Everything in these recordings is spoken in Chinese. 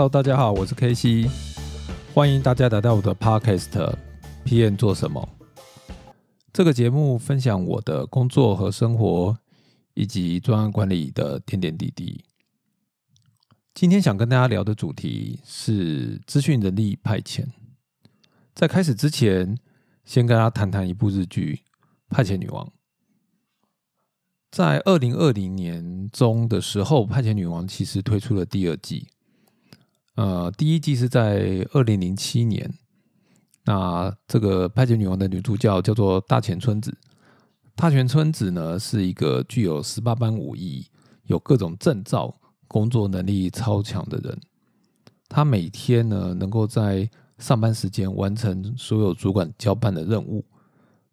Hello，大家好，我是 K C，欢迎大家来到我的 Podcast PM 做什么？这个节目分享我的工作和生活，以及专案管理的点点滴滴。今天想跟大家聊的主题是资讯人力派遣。在开始之前，先跟大家谈谈一部日剧《派遣女王》。在二零二零年中的时候，《派遣女王》其实推出了第二季。呃，第一季是在二零零七年，那这个派遣女王的女主角叫做大前春子。大前春子呢是一个具有十八般武艺、有各种证照、工作能力超强的人。她每天呢能够在上班时间完成所有主管交办的任务。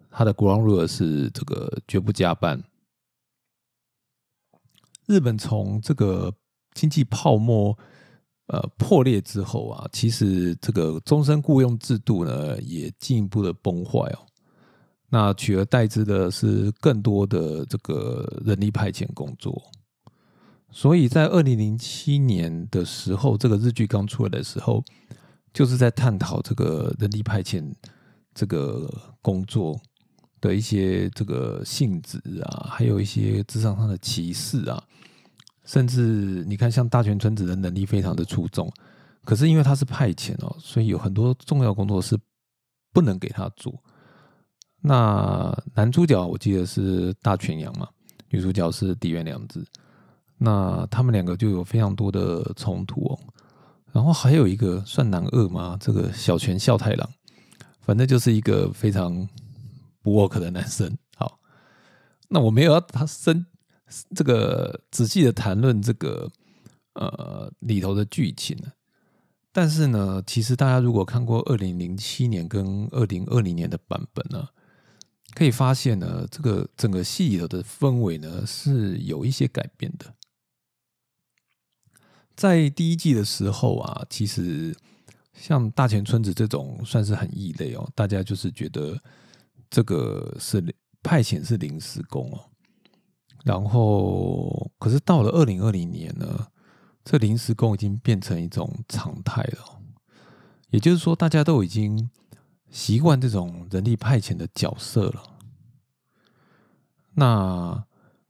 她的 ground rule 是这个绝不加班。日本从这个经济泡沫。呃，破裂之后啊，其实这个终身雇佣制度呢，也进一步的崩坏哦。那取而代之的是更多的这个人力派遣工作。所以在二零零七年的时候，这个日剧刚出来的时候，就是在探讨这个人力派遣这个工作的一些这个性质啊，还有一些职场上的歧视啊。甚至你看，像大泉村子的能力非常的出众，可是因为他是派遣哦，所以有很多重要工作是不能给他做。那男主角我记得是大泉洋嘛，女主角是底原良子，那他们两个就有非常多的冲突哦。然后还有一个算男二吗？这个小泉孝太郎，反正就是一个非常不 work 的男生。好，那我没有要他生。这个仔细的谈论这个呃里头的剧情呢，但是呢，其实大家如果看过二零零七年跟二零二零年的版本呢，可以发现呢，这个整个戏里头的氛围呢是有一些改变的。在第一季的时候啊，其实像大前村子这种算是很异类哦，大家就是觉得这个是派遣是临时工哦。然后，可是到了二零二零年呢，这临时工已经变成一种常态了。也就是说，大家都已经习惯这种人力派遣的角色了。那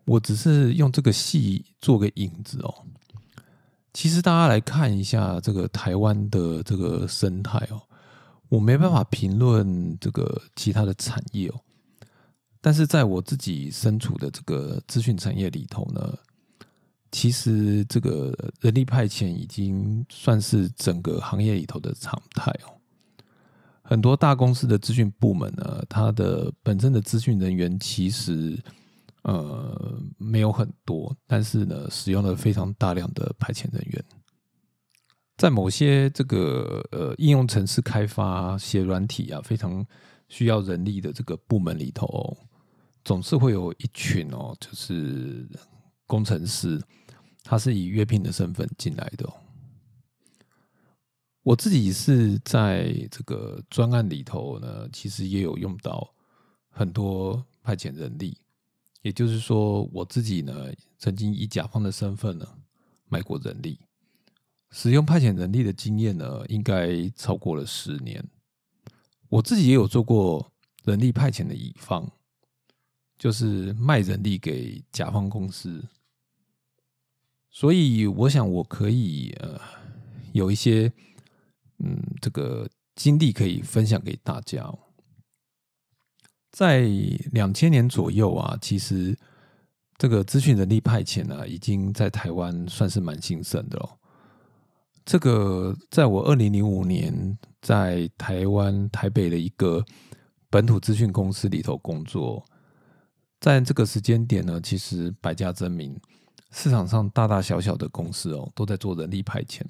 我只是用这个戏做个引子哦。其实大家来看一下这个台湾的这个生态哦，我没办法评论这个其他的产业哦。但是在我自己身处的这个资讯产业里头呢，其实这个人力派遣已经算是整个行业里头的常态哦。很多大公司的资讯部门呢，它的本身的资讯人员其实呃没有很多，但是呢，使用了非常大量的派遣人员。在某些这个呃应用程式开发、写软体啊，非常需要人力的这个部门里头。总是会有一群哦，就是工程师，他是以约聘的身份进来的。我自己是在这个专案里头呢，其实也有用到很多派遣人力。也就是说，我自己呢，曾经以甲方的身份呢，买过人力，使用派遣人力的经验呢，应该超过了十年。我自己也有做过人力派遣的乙方。就是卖人力给甲方公司，所以我想我可以呃有一些嗯这个经历可以分享给大家。在两千年左右啊，其实这个资讯人力派遣呢，已经在台湾算是蛮兴盛的哦。这个在我二零零五年在台湾台北的一个本土资讯公司里头工作。在这个时间点呢，其实百家争鸣，市场上大大小小的公司哦，都在做人力派遣。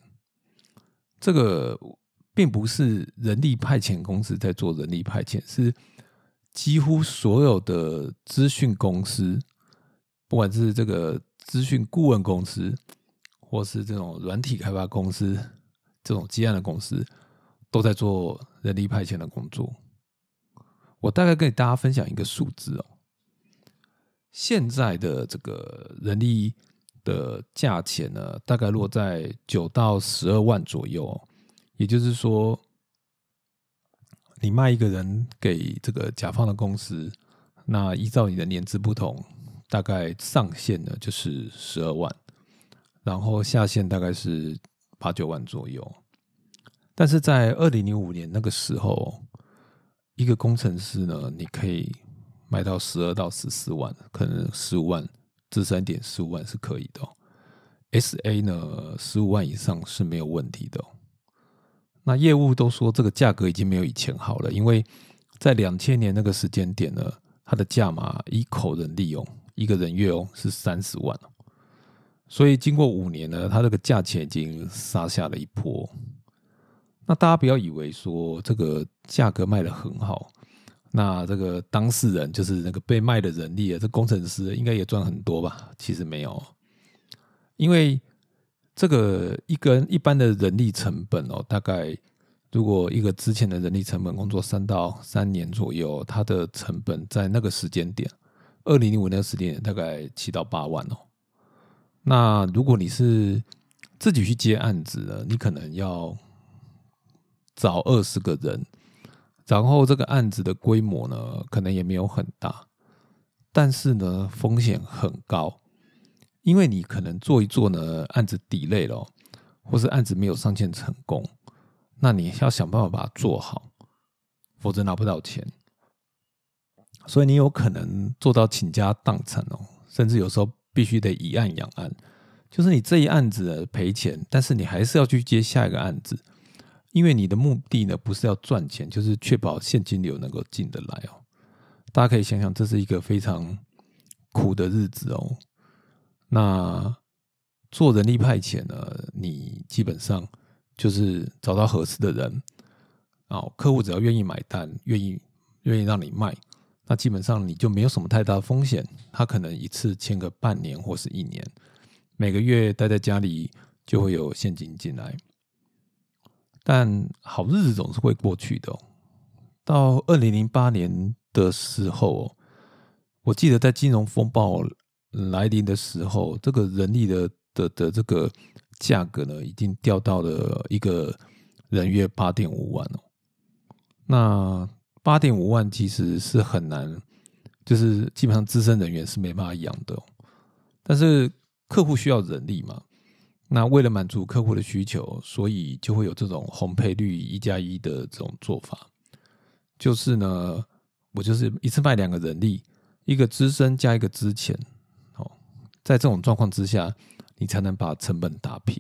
这个并不是人力派遣公司在做人力派遣，是几乎所有的资讯公司，不管是这个资讯顾问公司，或是这种软体开发公司，这种积案的公司，都在做人力派遣的工作。我大概跟大家分享一个数字哦。现在的这个人力的价钱呢，大概落在九到十二万左右。也就是说，你卖一个人给这个甲方的公司，那依照你的年资不同，大概上限呢就是十二万，然后下限大概是八九万左右。但是在二零零五年那个时候，一个工程师呢，你可以卖到十二到十四万，可能十五万至三点十五万是可以的。S A 呢，十五万以上是没有问题的。那业务都说这个价格已经没有以前好了，因为在两千年那个时间点呢，它的价码一口人利用一个人月哦是三十万哦所以经过五年呢，它这个价钱已经杀下了一波。那大家不要以为说这个价格卖的很好，那这个当事人就是那个被卖的人力啊，这工程师应该也赚很多吧？其实没有，因为。这个一根一般的人力成本哦，大概如果一个之前的人力成本工作三到三年左右，它的成本在那个时间点，二零零五年时间点大概七到八万哦。那如果你是自己去接案子的，你可能要找二十个人，然后这个案子的规模呢，可能也没有很大，但是呢，风险很高。因为你可能做一做呢，案子底累了，或是案子没有上线成功，那你要想办法把它做好，否则拿不到钱。所以你有可能做到倾家荡产哦，甚至有时候必须得以案养案，就是你这一案子赔钱，但是你还是要去接下一个案子，因为你的目的呢不是要赚钱，就是确保现金流能够进得来哦。大家可以想想，这是一个非常苦的日子哦。那做人力派遣呢？你基本上就是找到合适的人，哦，客户只要愿意买单，愿意愿意让你卖，那基本上你就没有什么太大的风险。他可能一次签个半年或是一年，每个月待在家里就会有现金进来。但好日子总是会过去的。到二零零八年的时候，我记得在金融风暴。来临的时候，这个人力的的的这个价格呢，已经掉到了一个人月八点五万哦。那八点五万其实是很难，就是基本上资深人员是没办法养的。但是客户需要人力嘛，那为了满足客户的需求，所以就会有这种红配率一加一的这种做法。就是呢，我就是一次卖两个人力，一个资深加一个资浅。在这种状况之下，你才能把成本打平。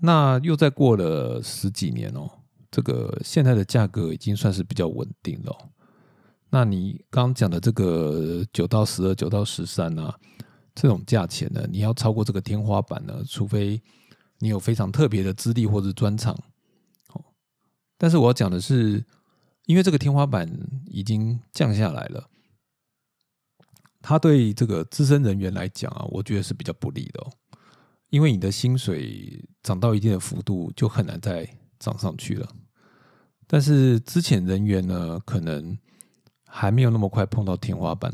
那又再过了十几年哦，这个现在的价格已经算是比较稳定了。那你刚刚讲的这个九到十二、九到十三啊，这种价钱呢，你要超过这个天花板呢，除非你有非常特别的资历或者专长。哦，但是我要讲的是，因为这个天花板已经降下来了。他对这个资深人员来讲啊，我觉得是比较不利的哦，因为你的薪水涨到一定的幅度，就很难再涨上去了。但是之前人员呢，可能还没有那么快碰到天花板，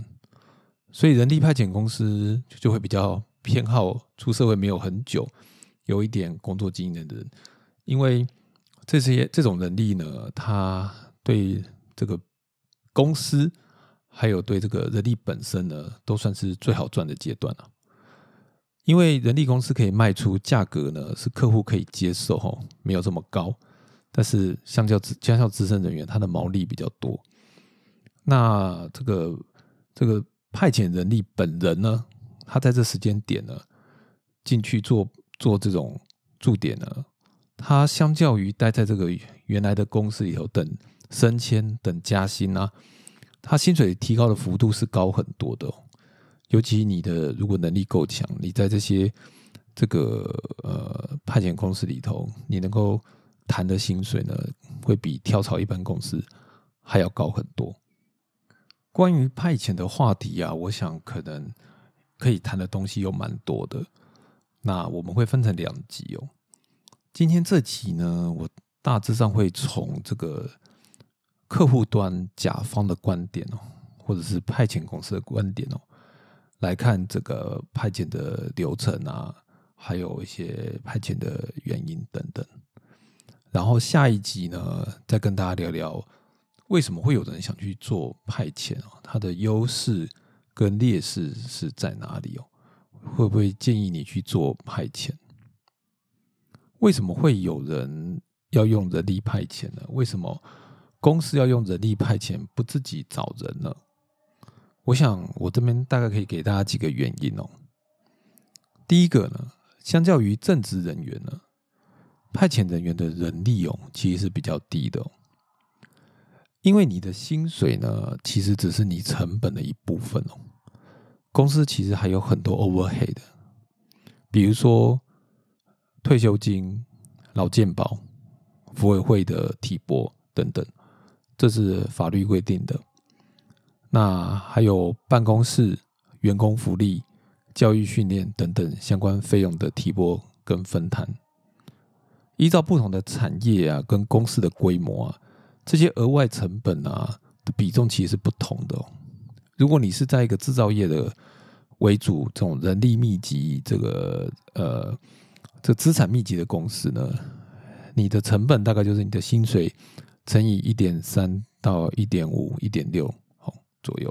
所以人力派遣公司就会比较偏好出社会没有很久、有一点工作经验的人，因为这些这种人力呢，他对这个公司。还有对这个人力本身呢，都算是最好赚的阶段了，因为人力公司可以卖出价格呢，是客户可以接受哈，没有这么高，但是相较资相较资深人员，他的毛利比较多。那这个这个派遣人力本人呢，他在这时间点呢进去做做这种驻点呢，他相较于待在这个原来的公司里头等升迁等加薪啊。他薪水提高的幅度是高很多的，尤其你的如果能力够强，你在这些这个呃派遣公司里头，你能够谈的薪水呢，会比跳槽一般公司还要高很多。关于派遣的话题啊，我想可能可以谈的东西有蛮多的。那我们会分成两集哦。今天这集呢，我大致上会从这个。客户端甲方的观点哦，或者是派遣公司的观点哦，来看这个派遣的流程啊，还有一些派遣的原因等等。然后下一集呢，再跟大家聊聊为什么会有人想去做派遣啊？它的优势跟劣势是在哪里哦？会不会建议你去做派遣？为什么会有人要用人力派遣呢？为什么公司要用人力派遣，不自己找人呢？我想我这边大概可以给大家几个原因哦。第一个呢，相较于正职人员呢。派遣人员的人力哦，其实是比较低的，因为你的薪水呢，其实只是你成本的一部分哦。公司其实还有很多 overhead，比如说退休金、劳健保、服委会的提拨等等，这是法律规定的。那还有办公室、员工福利、教育训练等等相关费用的提拨跟分摊。依照不同的产业啊，跟公司的规模啊，这些额外成本啊的比重其实是不同的。如果你是在一个制造业的为主，这种人力密集、这个呃这资产密集的公司呢，你的成本大概就是你的薪水乘以一点三到一点五、一点六哦左右。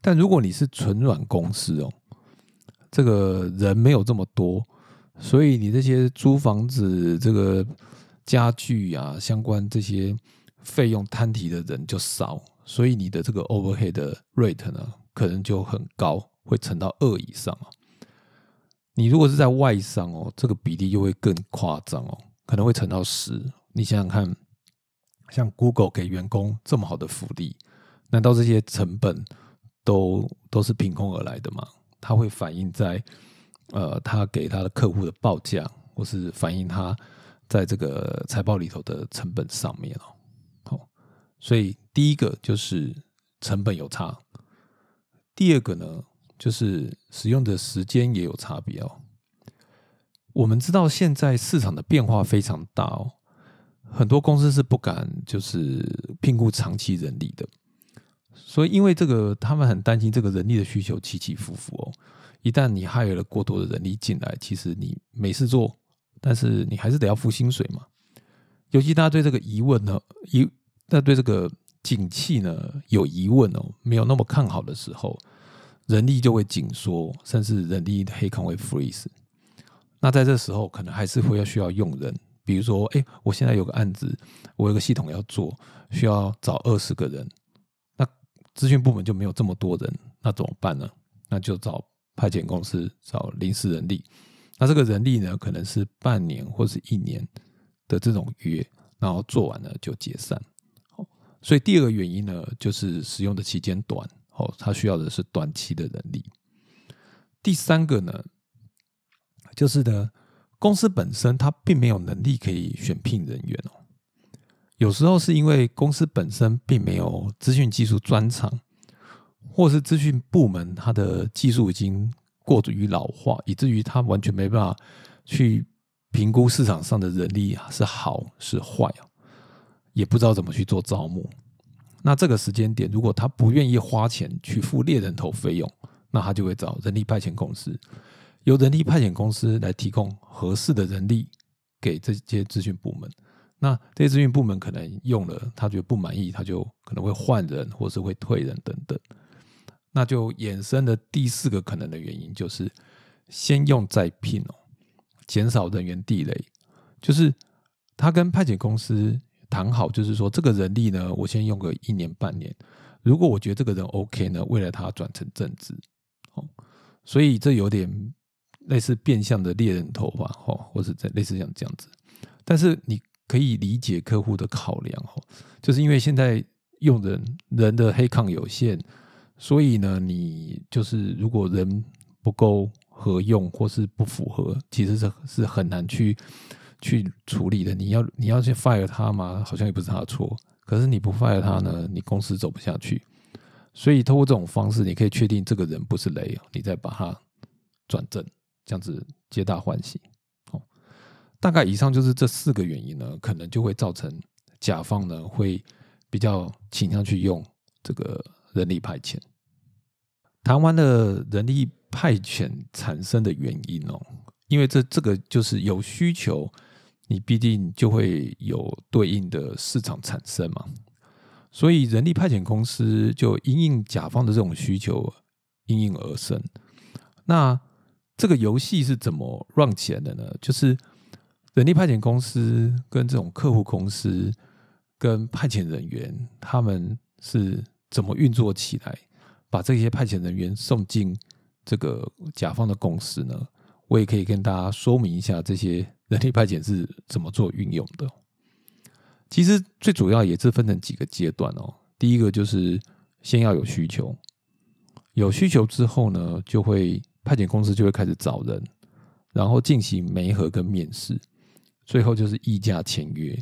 但如果你是纯软公司哦，这个人没有这么多。所以你这些租房子、这个家具啊，相关这些费用摊提的人就少，所以你的这个 overhead rate 呢，可能就很高，会乘到二以上啊。你如果是在外商哦，这个比例就会更夸张哦，可能会乘到十。你想想看，像 Google 给员工这么好的福利，难道这些成本都都是凭空而来的吗？它会反映在。呃，他给他的客户的报价，或是反映他在这个财报里头的成本上面哦。所以第一个就是成本有差，第二个呢，就是使用的时间也有差别哦。我们知道现在市场的变化非常大哦，很多公司是不敢就是聘雇长期人力的，所以因为这个，他们很担心这个人力的需求起起伏伏哦。一旦你害了过多的人力进来，其实你没事做，但是你还是得要付薪水嘛。尤其大家对这个疑问呢，疑在对这个景气呢有疑问哦，没有那么看好的时候，人力就会紧缩，甚至人力的黑康会 freeze。那在这时候，可能还是会要需要用人，比如说，哎，我现在有个案子，我有个系统要做，需要找二十个人，那资讯部门就没有这么多人，那怎么办呢？那就找。派遣公司找临时人力，那这个人力呢，可能是半年或是一年的这种约，然后做完了就解散。所以第二个原因呢，就是使用的期间短，哦，他需要的是短期的人力。第三个呢，就是呢，公司本身它并没有能力可以选聘人员哦，有时候是因为公司本身并没有资讯技术专长。或是资讯部门，它的技术已经过于老化，以至于它完全没办法去评估市场上的人力是好是坏啊，也不知道怎么去做招募。那这个时间点，如果他不愿意花钱去付猎人头费用，那他就会找人力派遣公司，由人力派遣公司来提供合适的人力给这些资讯部门。那这些资讯部门可能用了，他觉得不满意，他就可能会换人，或是会退人等等。那就衍生的第四个可能的原因就是先用再聘哦，减少人员地雷。就是他跟派遣公司谈好，就是说这个人力呢，我先用个一年半年，如果我觉得这个人 OK 呢，为了他转成正职哦，所以这有点类似变相的猎人头吧，哦，或者在类似像这样子。但是你可以理解客户的考量哦，就是因为现在用人人的黑抗有限。所以呢，你就是如果人不够合用或是不符合，其实是是很难去去处理的。你要你要去 fire 他吗？好像也不是他的错。可是你不 fire 他呢，你公司走不下去。所以通过这种方式，你可以确定这个人不是雷，你再把他转正，这样子皆大欢喜。哦，大概以上就是这四个原因呢，可能就会造成甲方呢会比较倾向去用这个。人力派遣，台湾的人力派遣产生的原因哦，因为这这个就是有需求，你必定就会有对应的市场产生嘛。所以人力派遣公司就因应甲方的这种需求，应运而生。那这个游戏是怎么 run 起来的呢？就是人力派遣公司跟这种客户公司跟派遣人员，他们是怎么运作起来，把这些派遣人员送进这个甲方的公司呢？我也可以跟大家说明一下，这些人力派遣是怎么做运用的。其实最主要也是分成几个阶段哦。第一个就是先要有需求，有需求之后呢，就会。派遣公司就会开始找人，然后进行媒合跟面试，最后就是议价签约。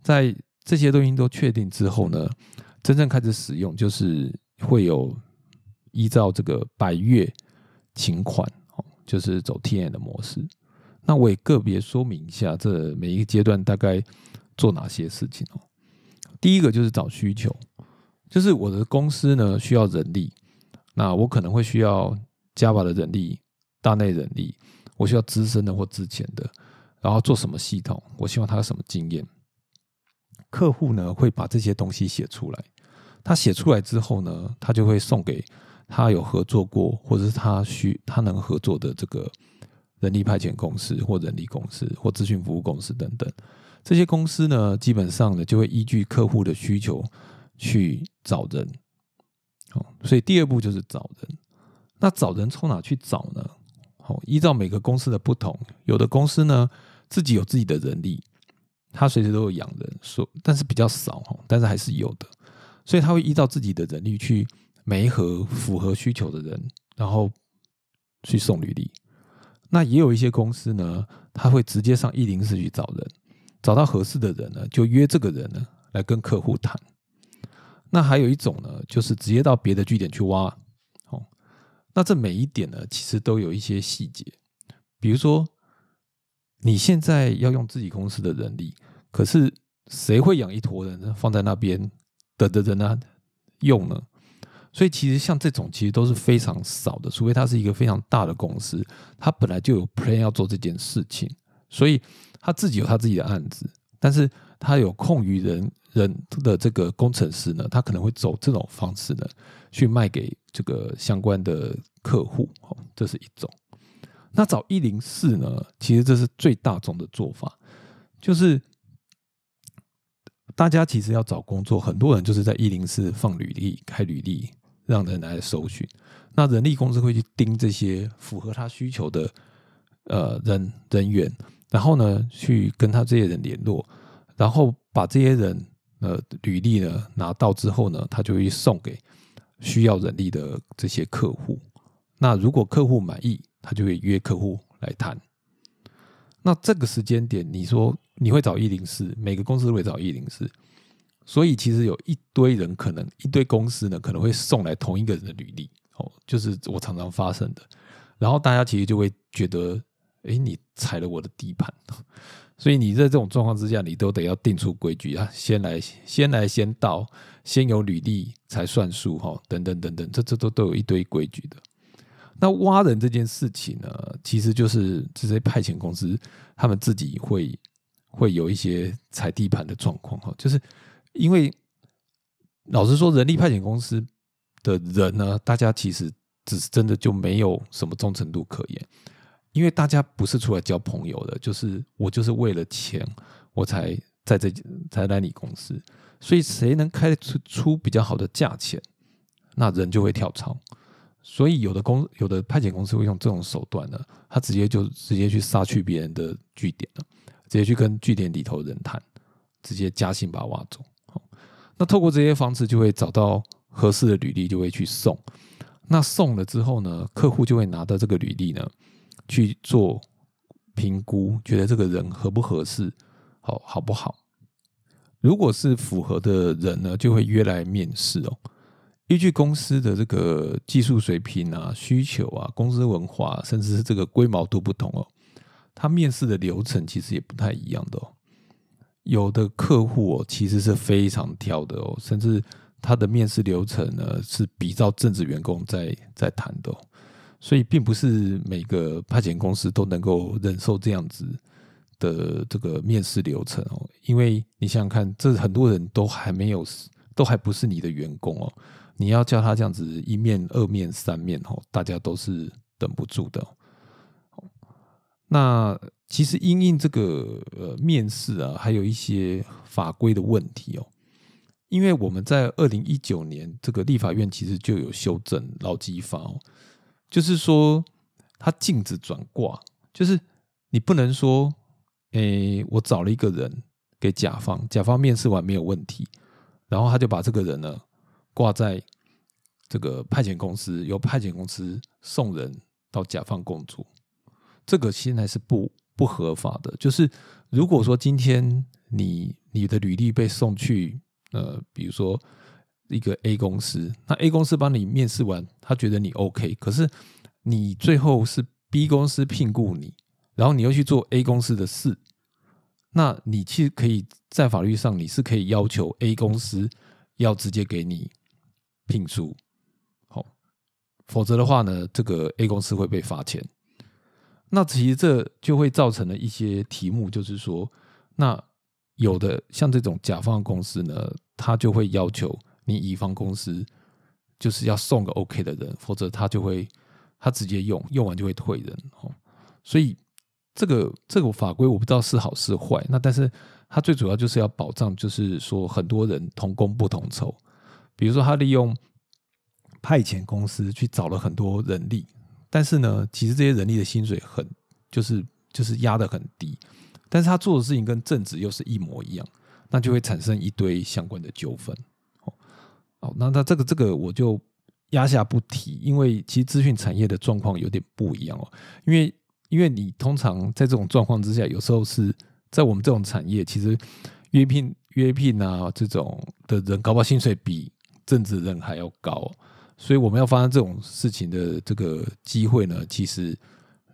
在这些东西都确定之后呢，真正开始使用就是会有依照这个百月请款，就是走 T N 的模式。那我也个别说明一下，这每一个阶段大概做哪些事情哦。第一个就是找需求，就是我的公司呢需要人力，那我可能会需要。Java 的人力、大内人力，我需要资深的或之前的，然后做什么系统，我希望他有什么经验。客户呢会把这些东西写出来，他写出来之后呢，他就会送给他有合作过或者是他需他能合作的这个人力派遣公司或人力公司或咨询服务公司等等。这些公司呢，基本上呢就会依据客户的需求去找人。哦，所以第二步就是找人。那找人从哪去找呢？好，依照每个公司的不同，有的公司呢自己有自己的人力，他随时都有养人，所但是比较少哈，但是还是有的，所以他会依照自己的人力去媒合符合需求的人，然后去送履历。那也有一些公司呢，他会直接上一零四去找人，找到合适的人呢，就约这个人呢来跟客户谈。那还有一种呢，就是直接到别的据点去挖。哦那这每一点呢，其实都有一些细节，比如说你现在要用自己公司的人力，可是谁会养一坨人呢放在那边等着人呢用呢？所以其实像这种其实都是非常少的，除非它是一个非常大的公司，它本来就有 plan 要做这件事情，所以他自己有他自己的案子，但是他有空余人。人的这个工程师呢，他可能会走这种方式呢，去卖给这个相关的客户，哦，这是一种。那找一零四呢，其实这是最大众的做法，就是大家其实要找工作，很多人就是在一零四放履历、开履历，让人来搜寻。那人力公司会去盯这些符合他需求的呃人人员，然后呢，去跟他这些人联络，然后把这些人。呃，履历呢拿到之后呢，他就会送给需要人力的这些客户。那如果客户满意，他就会约客户来谈。那这个时间点，你说你会找一零四，每个公司都会找一零四，所以其实有一堆人，可能一堆公司呢，可能会送来同一个人的履历。哦，就是我常常发生的。然后大家其实就会觉得，哎，你踩了我的地盘。所以你在这种状况之下，你都得要定出规矩啊，先来先来先到，先有履历才算数哈，等等等等，这这都都有一堆规矩的。那挖人这件事情呢，其实就是这些派遣公司他们自己会会有一些踩地盘的状况哈，就是因为老实说，人力派遣公司的人呢，大家其实只是真的就没有什么忠诚度可言。因为大家不是出来交朋友的，就是我就是为了钱，我才在这才来你公司，所以谁能开出出比较好的价钱，那人就会跳槽。所以有的公有的派遣公司会用这种手段呢，他直接就直接去杀去别人的据点了，直接去跟据点里头人谈，直接加薪把他挖走。那透过这些方式，就会找到合适的履历，就会去送。那送了之后呢，客户就会拿到这个履历呢。去做评估，觉得这个人合不合适，好好不好？如果是符合的人呢，就会约来面试哦。依据公司的这个技术水平啊、需求啊、公司文化，甚至是这个规模都不同哦，他面试的流程其实也不太一样的哦。有的客户哦，其实是非常挑的哦，甚至他的面试流程呢是比照正职员工在在谈的，所以并不是每个派遣公司都能够忍受这样子的这个面试流程哦。因为你想想看，这很多人都还没有，都还不是你的员工哦，你要叫他这样子一面、二面、三面哦，大家都是等不住的。那其实因应这个呃面试啊，还有一些法规的问题哦。因为我们在二零一九年这个立法院其实就有修正劳基法哦，就是说它禁止转挂，就是你不能说，诶，我找了一个人给甲方，甲方面试完没有问题，然后他就把这个人呢挂在这个派遣公司，由派遣公司送人到甲方工作，这个现在是不不合法的。就是如果说今天你你的履历被送去。呃，比如说一个 A 公司，那 A 公司帮你面试完，他觉得你 OK，可是你最后是 B 公司聘雇你，然后你又去做 A 公司的事，那你其实可以在法律上你是可以要求 A 公司要直接给你聘书，好，否则的话呢，这个 A 公司会被罚钱。那其实这就会造成了一些题目，就是说，那有的像这种甲方公司呢。他就会要求你乙方公司就是要送个 OK 的人，否则他就会他直接用用完就会退人哦。所以这个这个法规我不知道是好是坏。那但是它最主要就是要保障，就是说很多人同工不同酬。比如说他利用派遣公司去找了很多人力，但是呢，其实这些人力的薪水很就是就是压得很低，但是他做的事情跟正职又是一模一样。那就会产生一堆相关的纠纷，哦，哦，那那这个这个我就压下不提，因为其实资讯产业的状况有点不一样哦，因为因为你通常在这种状况之下，有时候是在我们这种产业，其实约聘约聘啊这种的人，高不好薪水比正职人还要高，所以我们要发生这种事情的这个机会呢，其实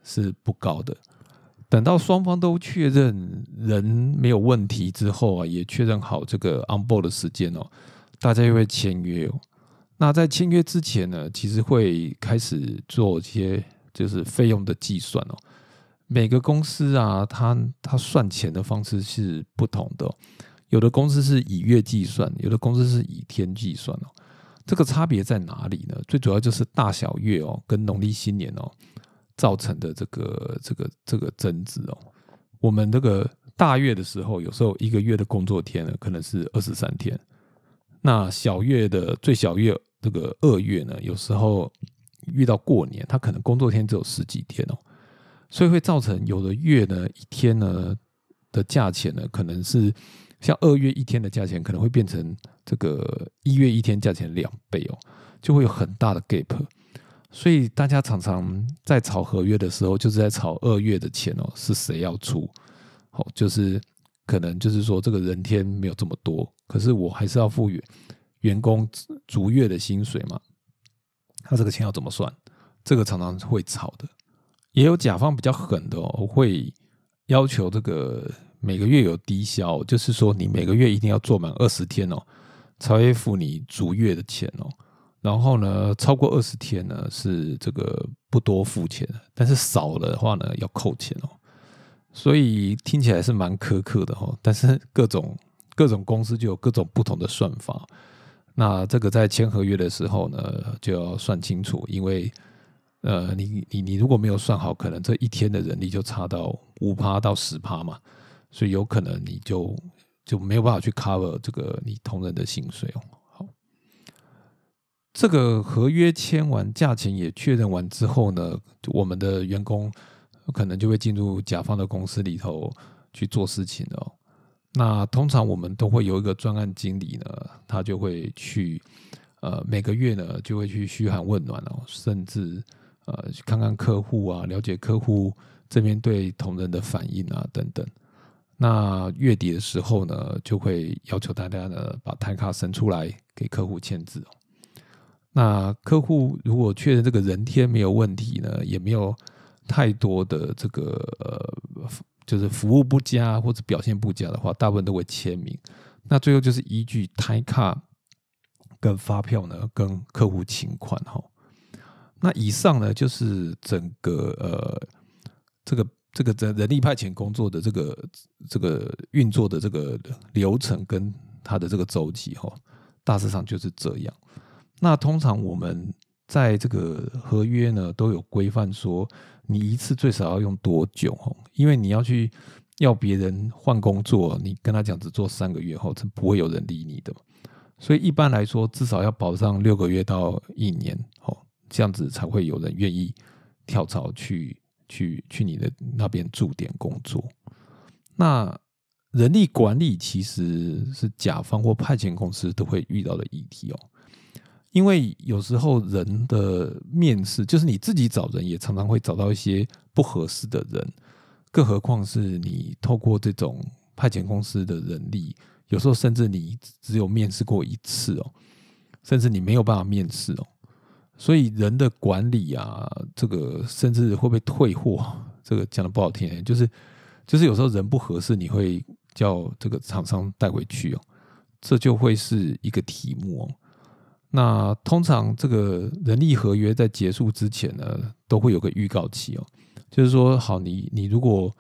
是不高的。等到双方都确认人没有问题之后啊，也确认好这个 on board 的时间哦，大家又会签约哦。那在签约之前呢，其实会开始做一些就是费用的计算哦。每个公司啊，它它算钱的方式是不同的，有的公司是以月计算，有的公司是以天计算哦。这个差别在哪里呢？最主要就是大小月哦，跟农历新年哦。造成的这个这个这个增值哦，我们这个大月的时候，有时候一个月的工作天呢，可能是二十三天。那小月的最小月这个二月呢，有时候遇到过年，它可能工作天只有十几天哦，所以会造成有的月呢一天呢的价钱呢，可能是像二月一天的价钱，可能会变成这个一月一天价钱两倍哦，就会有很大的 gap。所以大家常常在炒合约的时候，就是在炒二月的钱哦，是谁要出？好，就是可能就是说这个人天没有这么多，可是我还是要付员员工逐月的薪水嘛。他这个钱要怎么算？这个常常会炒的。也有甲方比较狠的哦，会要求这个每个月有低消，就是说你每个月一定要做满二十天哦，才会付你逐月的钱哦。然后呢，超过二十天呢是这个不多付钱，但是少了的话呢要扣钱哦。所以听起来是蛮苛刻的哈。但是各种各种公司就有各种不同的算法。那这个在签合约的时候呢就要算清楚，因为呃你你你如果没有算好，可能这一天的人力就差到五趴到十趴嘛，所以有可能你就就没有办法去 cover 这个你同仁的薪水哦。好这个合约签完，价钱也确认完之后呢，我们的员工可能就会进入甲方的公司里头去做事情了。那通常我们都会有一个专案经理呢，他就会去呃每个月呢就会去嘘寒问暖哦，甚至呃去看看客户啊，了解客户这边对同仁的反应啊等等。那月底的时候呢，就会要求大家呢把台卡伸出来给客户签字哦。那客户如果确认这个人天没有问题呢，也没有太多的这个呃，就是服务不佳或者表现不佳的话，大部分都会签名。那最后就是依据台卡跟发票呢跟客户请款哈。那以上呢就是整个呃这个这个人人力派遣工作的这个这个运作的这个流程跟它的这个周期哈，大致上就是这样。那通常我们在这个合约呢都有规范说，你一次最少要用多久哦？因为你要去要别人换工作，你跟他讲只做三个月后，是不会有人理你的。所以一般来说，至少要保障六个月到一年哦，这样子才会有人愿意跳槽去去去你的那边驻点工作。那人力管理其实是甲方或派遣公司都会遇到的议题哦。因为有时候人的面试，就是你自己找人，也常常会找到一些不合适的人，更何况是你透过这种派遣公司的人力，有时候甚至你只有面试过一次哦，甚至你没有办法面试哦，所以人的管理啊，这个甚至会不会退货，这个讲的不好听，就是就是有时候人不合适，你会叫这个厂商带回去哦，这就会是一个题目哦。那通常这个人力合约在结束之前呢，都会有个预告期哦，就是说，好，你你如果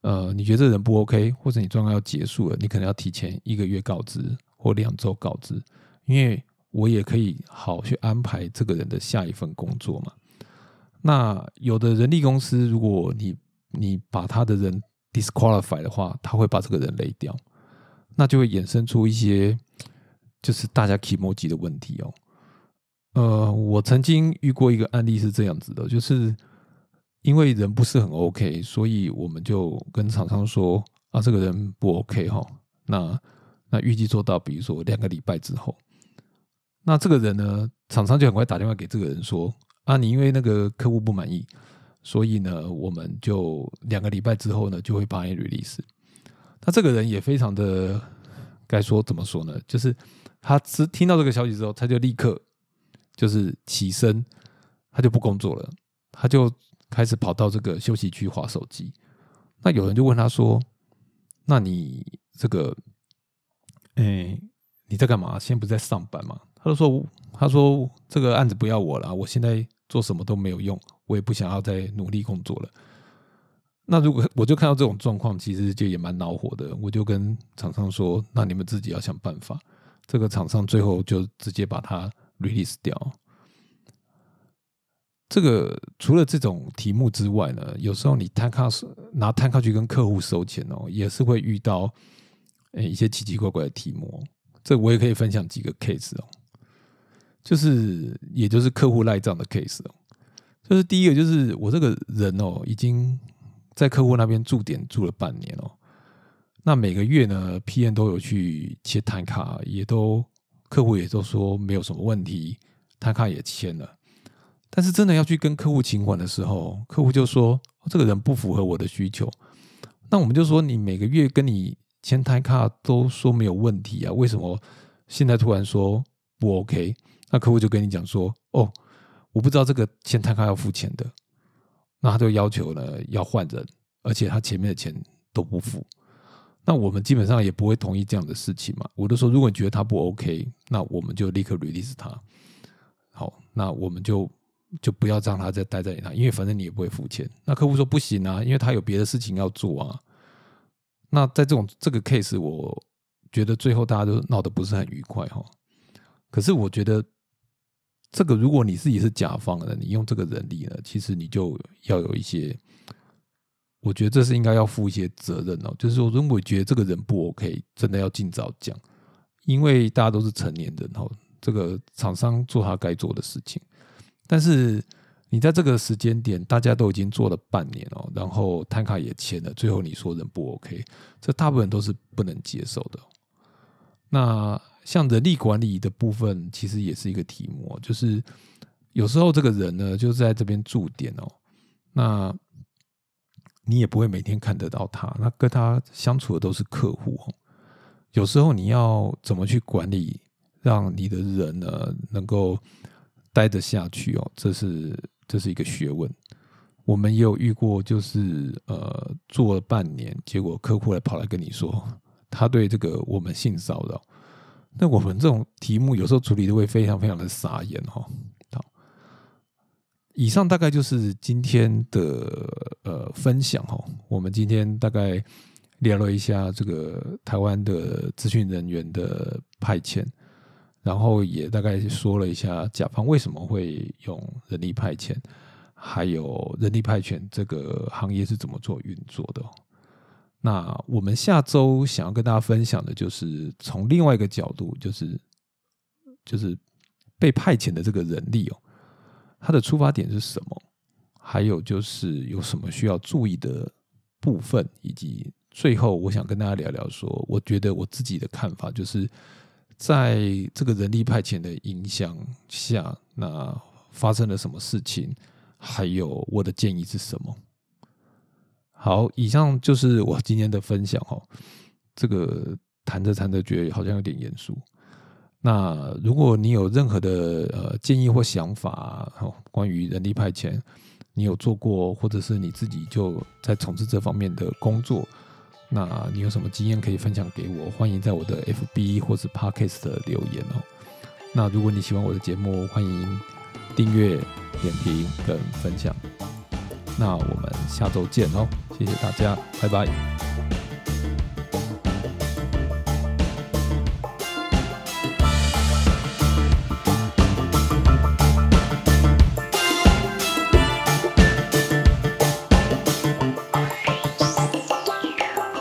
呃你觉得这人不 OK，或者你状况要结束了，你可能要提前一个月告知或两周告知，因为我也可以好去安排这个人的下一份工作嘛。那有的人力公司，如果你你把他的人 disqualify 的话，他会把这个人累掉，那就会衍生出一些。就是大家 k e m o j i 的问题哦，呃，我曾经遇过一个案例是这样子的，就是因为人不是很 OK，所以我们就跟厂商说啊，这个人不 OK 哈，那那预计做到，比如说两个礼拜之后，那这个人呢，厂商就很快打电话给这个人说啊，你因为那个客户不满意，所以呢，我们就两个礼拜之后呢，就会帮你 release。那这个人也非常的该说怎么说呢，就是。他只听到这个消息之后，他就立刻就是起身，他就不工作了，他就开始跑到这个休息区划手机。那有人就问他说：“那你这个，哎，你在干嘛？现在不是在上班吗？”他说：“他说这个案子不要我了，我现在做什么都没有用，我也不想要再努力工作了。”那如果我就看到这种状况，其实就也蛮恼火的。我就跟厂商说：“那你们自己要想办法。”这个厂商最后就直接把它 release 掉。这个除了这种题目之外呢，有时候你摊卡拿摊卡去跟客户收钱哦，也是会遇到诶一些奇奇怪怪的题目。这我也可以分享几个 case 哦，就是也就是客户赖账的 case 哦。就是第一个就是我这个人哦，已经在客户那边驻点住了半年哦。那每个月呢，PN 都有去切摊卡，也都客户也都说没有什么问题，摊卡也签了。但是真的要去跟客户请款的时候，客户就说这个人不符合我的需求。那我们就说你每个月跟你签摊卡都说没有问题啊，为什么现在突然说不 OK？那客户就跟你讲说哦，我不知道这个先摊卡要付钱的，那他就要求呢要换人，而且他前面的钱都不付。那我们基本上也不会同意这样的事情嘛。我就说，如果你觉得他不 OK，那我们就立刻 release 他。好，那我们就就不要让他再待在那，因为反正你也不会付钱。那客户说不行啊，因为他有别的事情要做啊。那在这种这个 case，我觉得最后大家都闹得不是很愉快哈。可是我觉得这个，如果你自己是甲方的，你用这个人力呢，其实你就要有一些。我觉得这是应该要负一些责任哦，就是说，如果觉得这个人不 OK，真的要尽早讲，因为大家都是成年人哦，这个厂商做他该做的事情，但是你在这个时间点，大家都已经做了半年哦，然后摊卡也签了，最后你说人不 OK，这大部分都是不能接受的。那像人力管理的部分，其实也是一个题目，就是有时候这个人呢，就在这边驻点哦，那。你也不会每天看得到他，那跟他相处的都是客户哦有时候你要怎么去管理，让你的人呢能够待得下去哦？这是这是一个学问。我们也有遇过，就是呃做了半年，结果客户来跑来跟你说，他对这个我们性骚扰，那我们这种题目有时候处理的会非常非常的傻眼哈。好，以上大概就是今天的呃分享哈。我们今天大概聊了一下这个台湾的资讯人员的派遣，然后也大概说了一下甲方为什么会用人力派遣，还有人力派遣这个行业是怎么做运作的。那我们下周想要跟大家分享的，就是从另外一个角度，就是就是被派遣的这个人力哦，他的出发点是什么？还有就是有什么需要注意的部分，以及最后我想跟大家聊聊，说我觉得我自己的看法，就是在这个人力派遣的影响下，那发生了什么事情？还有我的建议是什么？好，以上就是我今天的分享哦。这个谈着谈着，觉得好像有点严肃。那如果你有任何的呃建议或想法，哦，关于人力派遣，你有做过，或者是你自己就在从事这方面的工作，那你有什么经验可以分享给我？欢迎在我的 FB 或是 Podcast 的留言哦。那如果你喜欢我的节目，欢迎订阅、点评跟分享。那我们下周见哦谢谢大家拜拜。